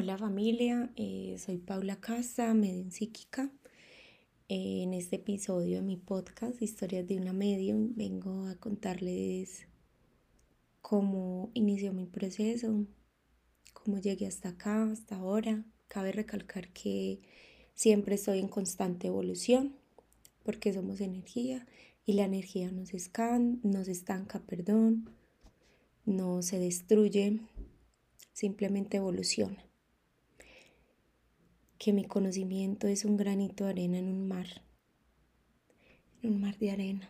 Hola familia, eh, soy Paula Casa, medium psíquica. Eh, en este episodio de mi podcast, Historias de una medium, vengo a contarles cómo inició mi proceso, cómo llegué hasta acá, hasta ahora. Cabe recalcar que siempre estoy en constante evolución, porque somos energía y la energía nos, escan, nos estanca, perdón, no se destruye, simplemente evoluciona que mi conocimiento es un granito de arena en un mar, en un mar de arena.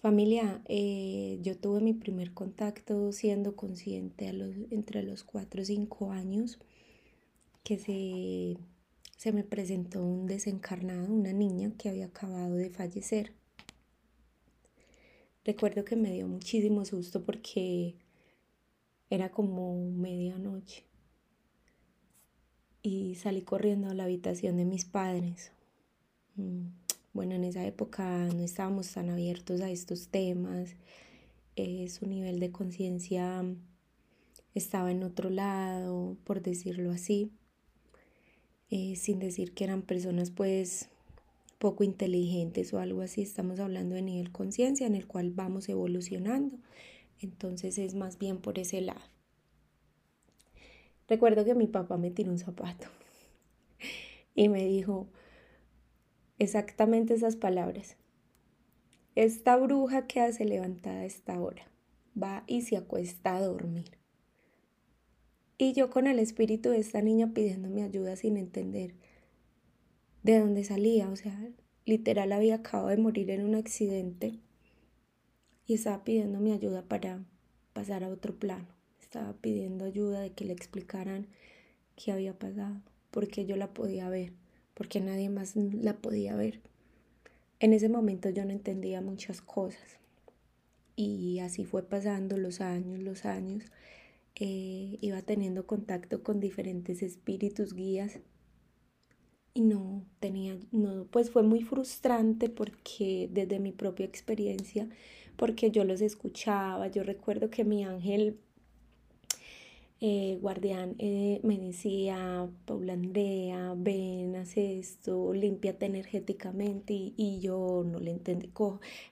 Familia, eh, yo tuve mi primer contacto siendo consciente a los, entre los 4 o 5 años que se, se me presentó un desencarnado, una niña que había acabado de fallecer. Recuerdo que me dio muchísimo susto porque era como medianoche y salí corriendo a la habitación de mis padres. Mm, bueno, en esa época no estábamos tan abiertos a estos temas, eh, su nivel de conciencia estaba en otro lado, por decirlo así, eh, sin decir que eran personas pues poco inteligentes o algo así, estamos hablando de nivel conciencia en el cual vamos evolucionando, entonces es más bien por ese lado. Recuerdo que mi papá me tiró un zapato y me dijo exactamente esas palabras. Esta bruja que hace levantada a esta hora va y se acuesta a dormir. Y yo con el espíritu de esta niña pidiéndome ayuda sin entender de dónde salía. O sea, literal había acabado de morir en un accidente y estaba pidiendo mi ayuda para pasar a otro plano estaba pidiendo ayuda, de que le explicaran qué había pasado, porque yo la podía ver, porque nadie más la podía ver. En ese momento yo no entendía muchas cosas y así fue pasando los años, los años. Eh, iba teniendo contacto con diferentes espíritus guías y no tenía, no, pues fue muy frustrante porque desde mi propia experiencia, porque yo los escuchaba, yo recuerdo que mi ángel eh, guardián eh, me decía, Paula Andrea, ven, haz esto, límpiate energéticamente y, yo no le entendí.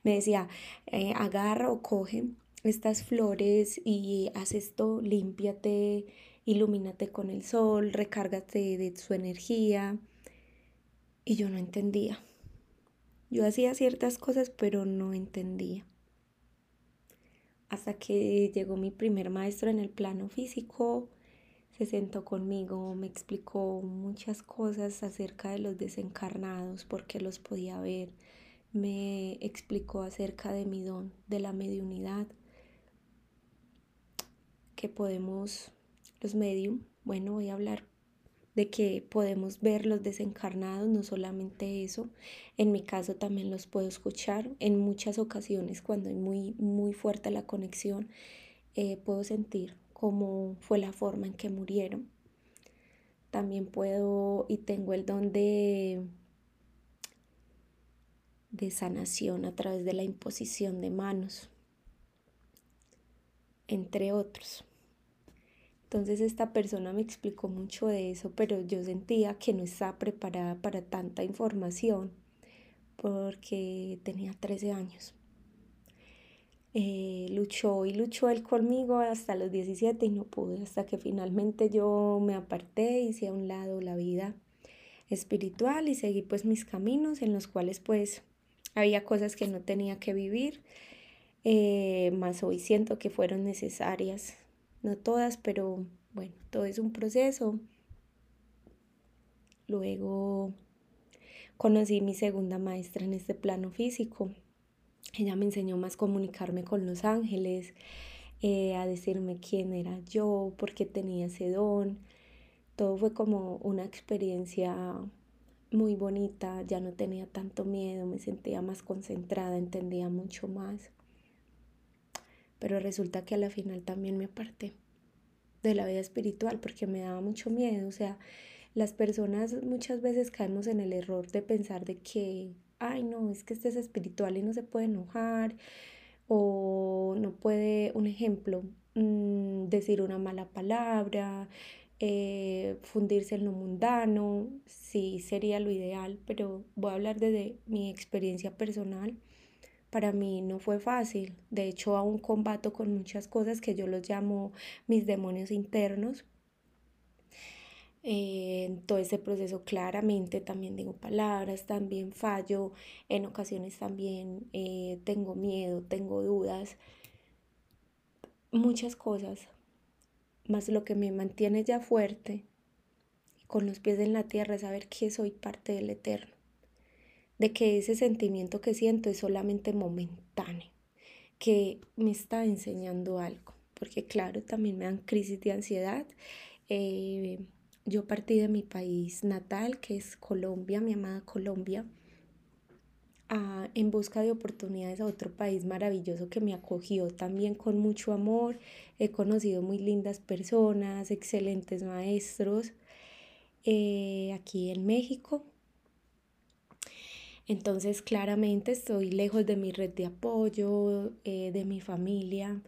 me decía, eh, agarra o coge estas flores y haz esto, límpiate, ilumínate con el sol, recárgate de su energía. Y yo no entendía. Yo hacía ciertas cosas, pero no entendía hasta que llegó mi primer maestro en el plano físico, se sentó conmigo, me explicó muchas cosas acerca de los desencarnados, porque los podía ver, me explicó acerca de mi don, de la mediunidad, que podemos, los medium, bueno, voy a hablar de que podemos ver los desencarnados, no solamente eso, en mi caso también los puedo escuchar, en muchas ocasiones cuando es muy, muy fuerte la conexión, eh, puedo sentir cómo fue la forma en que murieron. También puedo y tengo el don de, de sanación a través de la imposición de manos, entre otros. Entonces esta persona me explicó mucho de eso, pero yo sentía que no estaba preparada para tanta información porque tenía 13 años. Eh, luchó y luchó él conmigo hasta los 17 y no pude, hasta que finalmente yo me aparté, hice a un lado la vida espiritual y seguí pues mis caminos en los cuales pues había cosas que no tenía que vivir, eh, más hoy siento que fueron necesarias no todas, pero bueno, todo es un proceso. Luego conocí mi segunda maestra en este plano físico. Ella me enseñó más comunicarme con los ángeles, eh, a decirme quién era yo, por qué tenía ese don. Todo fue como una experiencia muy bonita, ya no tenía tanto miedo, me sentía más concentrada, entendía mucho más pero resulta que a la final también me aparté de la vida espiritual porque me daba mucho miedo, o sea, las personas muchas veces caemos en el error de pensar de que, ay no, es que este es espiritual y no se puede enojar o no puede, un ejemplo, mm, decir una mala palabra, eh, fundirse en lo mundano, sí sería lo ideal, pero voy a hablar desde mi experiencia personal. Para mí no fue fácil, de hecho aún combato con muchas cosas que yo los llamo mis demonios internos. Eh, en todo ese proceso claramente también digo palabras, también fallo, en ocasiones también eh, tengo miedo, tengo dudas, muchas cosas, más lo que me mantiene ya fuerte, con los pies en la tierra, es saber que soy parte del eterno, de que ese sentimiento que siento es solamente momentáneo, que me está enseñando algo, porque claro, también me dan crisis de ansiedad. Eh, yo partí de mi país natal, que es Colombia, mi amada Colombia, en busca de oportunidades a otro país maravilloso que me acogió también con mucho amor. He conocido muy lindas personas, excelentes maestros eh, aquí en México. Entonces claramente estoy lejos de mi red de apoyo, eh, de mi familia.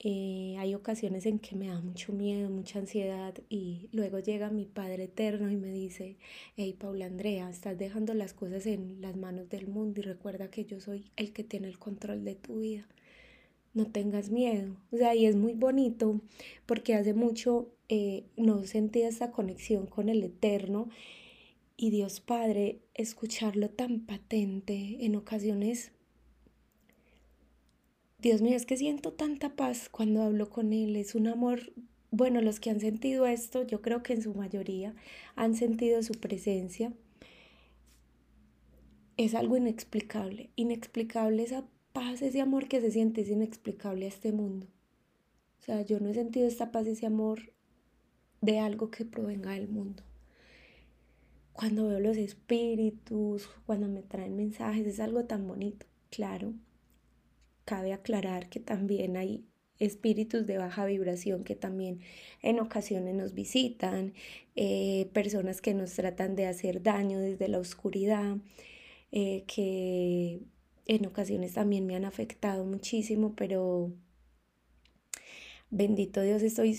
Eh, hay ocasiones en que me da mucho miedo, mucha ansiedad y luego llega mi Padre Eterno y me dice, hey Paula Andrea, estás dejando las cosas en las manos del mundo y recuerda que yo soy el que tiene el control de tu vida. No tengas miedo. O sea, y es muy bonito porque hace mucho eh, no sentía esa conexión con el Eterno y Dios Padre, escucharlo tan patente en ocasiones Dios mío, es que siento tanta paz cuando hablo con Él. Es un amor, bueno, los que han sentido esto, yo creo que en su mayoría han sentido su presencia. Es algo inexplicable, inexplicable esa paz, ese amor que se siente, es inexplicable a este mundo. O sea, yo no he sentido esta paz, ese amor de algo que provenga del mundo. Cuando veo los espíritus, cuando me traen mensajes, es algo tan bonito, claro. Cabe aclarar que también hay espíritus de baja vibración que también en ocasiones nos visitan, eh, personas que nos tratan de hacer daño desde la oscuridad, eh, que en ocasiones también me han afectado muchísimo, pero bendito Dios estoy,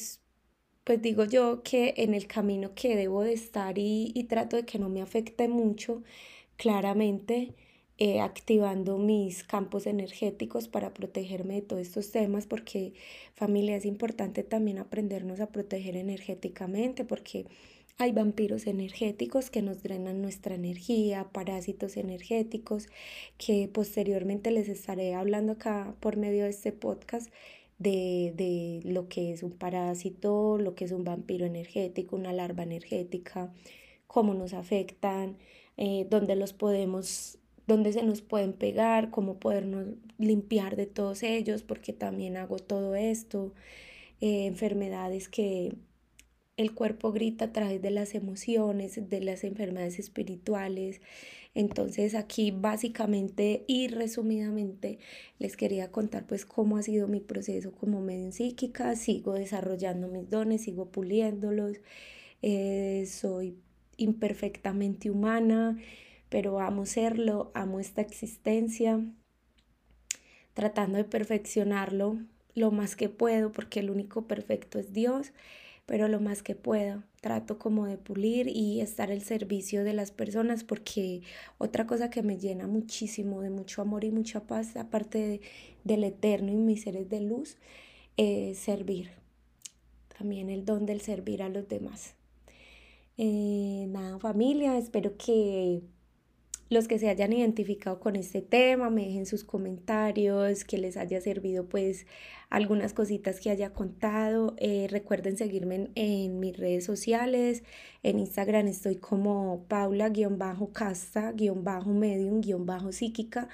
pues digo yo que en el camino que debo de estar y, y trato de que no me afecte mucho, claramente eh, activando mis campos energéticos para protegerme de todos estos temas, porque familia es importante también aprendernos a proteger energéticamente, porque hay vampiros energéticos que nos drenan nuestra energía, parásitos energéticos, que posteriormente les estaré hablando acá por medio de este podcast de, de lo que es un parásito, lo que es un vampiro energético, una larva energética, cómo nos afectan, eh, dónde los podemos dónde se nos pueden pegar, cómo podernos limpiar de todos ellos, porque también hago todo esto, eh, enfermedades que el cuerpo grita a través de las emociones, de las enfermedades espirituales. Entonces aquí básicamente y resumidamente les quería contar pues cómo ha sido mi proceso como medio psíquica, sigo desarrollando mis dones, sigo puliéndolos, eh, soy imperfectamente humana, pero amo serlo, amo esta existencia, tratando de perfeccionarlo lo más que puedo, porque el único perfecto es Dios, pero lo más que puedo. Trato como de pulir y estar al servicio de las personas, porque otra cosa que me llena muchísimo de mucho amor y mucha paz, aparte del eterno y mis seres de luz, es servir. También el don del servir a los demás. Eh, nada, familia, espero que los que se hayan identificado con este tema, me dejen sus comentarios, que les haya servido pues algunas cositas que haya contado. Eh, recuerden seguirme en, mis redes sociales. En Instagram estoy como paula-casta-medium-psíquica.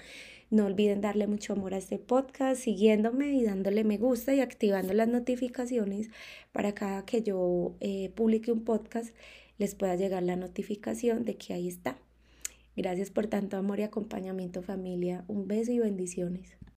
No olviden darle mucho amor a este podcast, siguiéndome y dándole me gusta y activando las notificaciones para cada que yo eh, publique un podcast les pueda llegar la notificación de que ahí está. Gracias por tanto amor y acompañamiento familia. Un beso y bendiciones.